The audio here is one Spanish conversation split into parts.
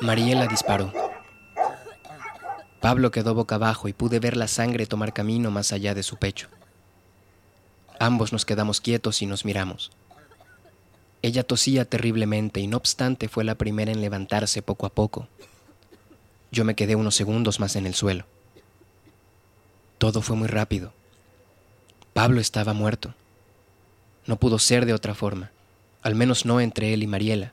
Mariela disparó. Pablo quedó boca abajo y pude ver la sangre tomar camino más allá de su pecho. Ambos nos quedamos quietos y nos miramos. Ella tosía terriblemente y no obstante fue la primera en levantarse poco a poco. Yo me quedé unos segundos más en el suelo. Todo fue muy rápido. Pablo estaba muerto. No pudo ser de otra forma, al menos no entre él y Mariela.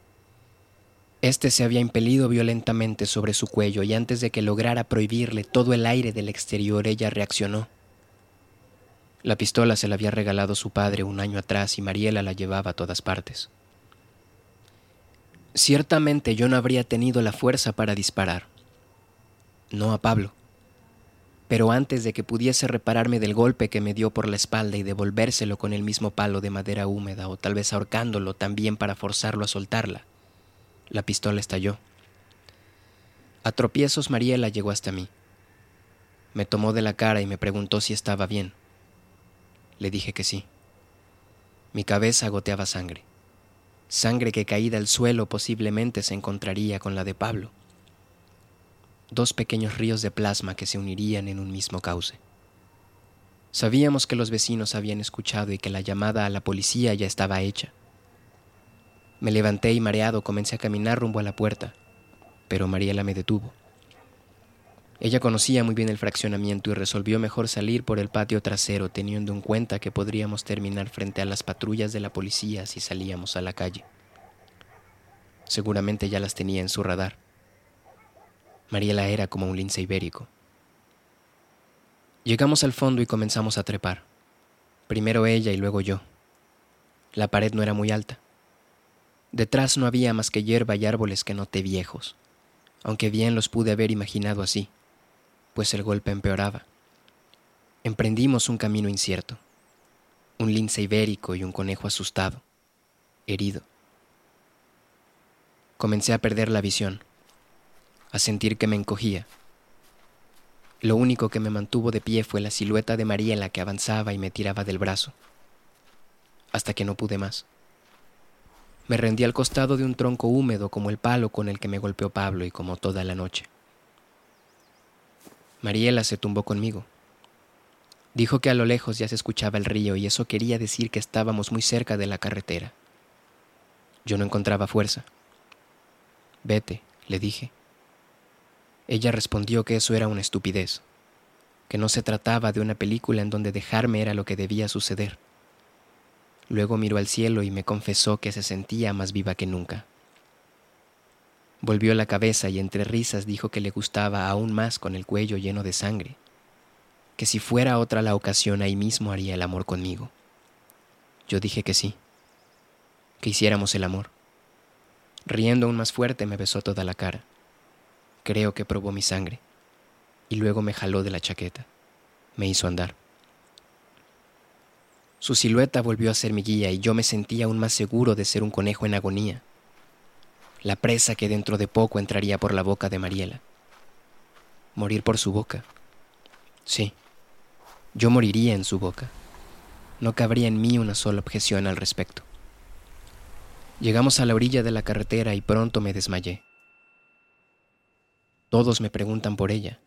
Este se había impelido violentamente sobre su cuello y antes de que lograra prohibirle todo el aire del exterior, ella reaccionó. La pistola se la había regalado su padre un año atrás y Mariela la llevaba a todas partes. Ciertamente yo no habría tenido la fuerza para disparar. No a Pablo. Pero antes de que pudiese repararme del golpe que me dio por la espalda y devolvérselo con el mismo palo de madera húmeda o tal vez ahorcándolo también para forzarlo a soltarla, la pistola estalló. A tropiezos Mariela llegó hasta mí. Me tomó de la cara y me preguntó si estaba bien. Le dije que sí. Mi cabeza goteaba sangre. Sangre que caída al suelo posiblemente se encontraría con la de Pablo. Dos pequeños ríos de plasma que se unirían en un mismo cauce. Sabíamos que los vecinos habían escuchado y que la llamada a la policía ya estaba hecha. Me levanté y mareado comencé a caminar rumbo a la puerta, pero Mariela me detuvo. Ella conocía muy bien el fraccionamiento y resolvió mejor salir por el patio trasero teniendo en cuenta que podríamos terminar frente a las patrullas de la policía si salíamos a la calle. Seguramente ya las tenía en su radar. Mariela era como un lince ibérico. Llegamos al fondo y comenzamos a trepar. Primero ella y luego yo. La pared no era muy alta. Detrás no había más que hierba y árboles que noté viejos, aunque bien los pude haber imaginado así, pues el golpe empeoraba. Emprendimos un camino incierto, un lince ibérico y un conejo asustado, herido. Comencé a perder la visión, a sentir que me encogía. Lo único que me mantuvo de pie fue la silueta de Mariela que avanzaba y me tiraba del brazo, hasta que no pude más. Me rendí al costado de un tronco húmedo como el palo con el que me golpeó Pablo y como toda la noche. Mariela se tumbó conmigo. Dijo que a lo lejos ya se escuchaba el río y eso quería decir que estábamos muy cerca de la carretera. Yo no encontraba fuerza. Vete, le dije. Ella respondió que eso era una estupidez, que no se trataba de una película en donde dejarme era lo que debía suceder. Luego miró al cielo y me confesó que se sentía más viva que nunca. Volvió la cabeza y entre risas dijo que le gustaba aún más con el cuello lleno de sangre, que si fuera otra la ocasión ahí mismo haría el amor conmigo. Yo dije que sí, que hiciéramos el amor. Riendo aún más fuerte me besó toda la cara. Creo que probó mi sangre y luego me jaló de la chaqueta. Me hizo andar. Su silueta volvió a ser mi guía y yo me sentía aún más seguro de ser un conejo en agonía, la presa que dentro de poco entraría por la boca de Mariela. Morir por su boca. Sí, yo moriría en su boca. No cabría en mí una sola objeción al respecto. Llegamos a la orilla de la carretera y pronto me desmayé. Todos me preguntan por ella.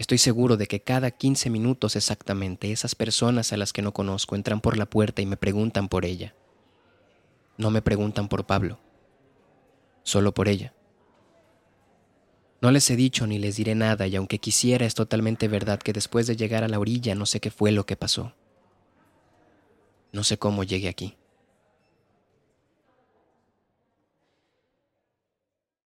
Estoy seguro de que cada 15 minutos exactamente esas personas a las que no conozco entran por la puerta y me preguntan por ella. No me preguntan por Pablo, solo por ella. No les he dicho ni les diré nada y aunque quisiera es totalmente verdad que después de llegar a la orilla no sé qué fue lo que pasó. No sé cómo llegué aquí.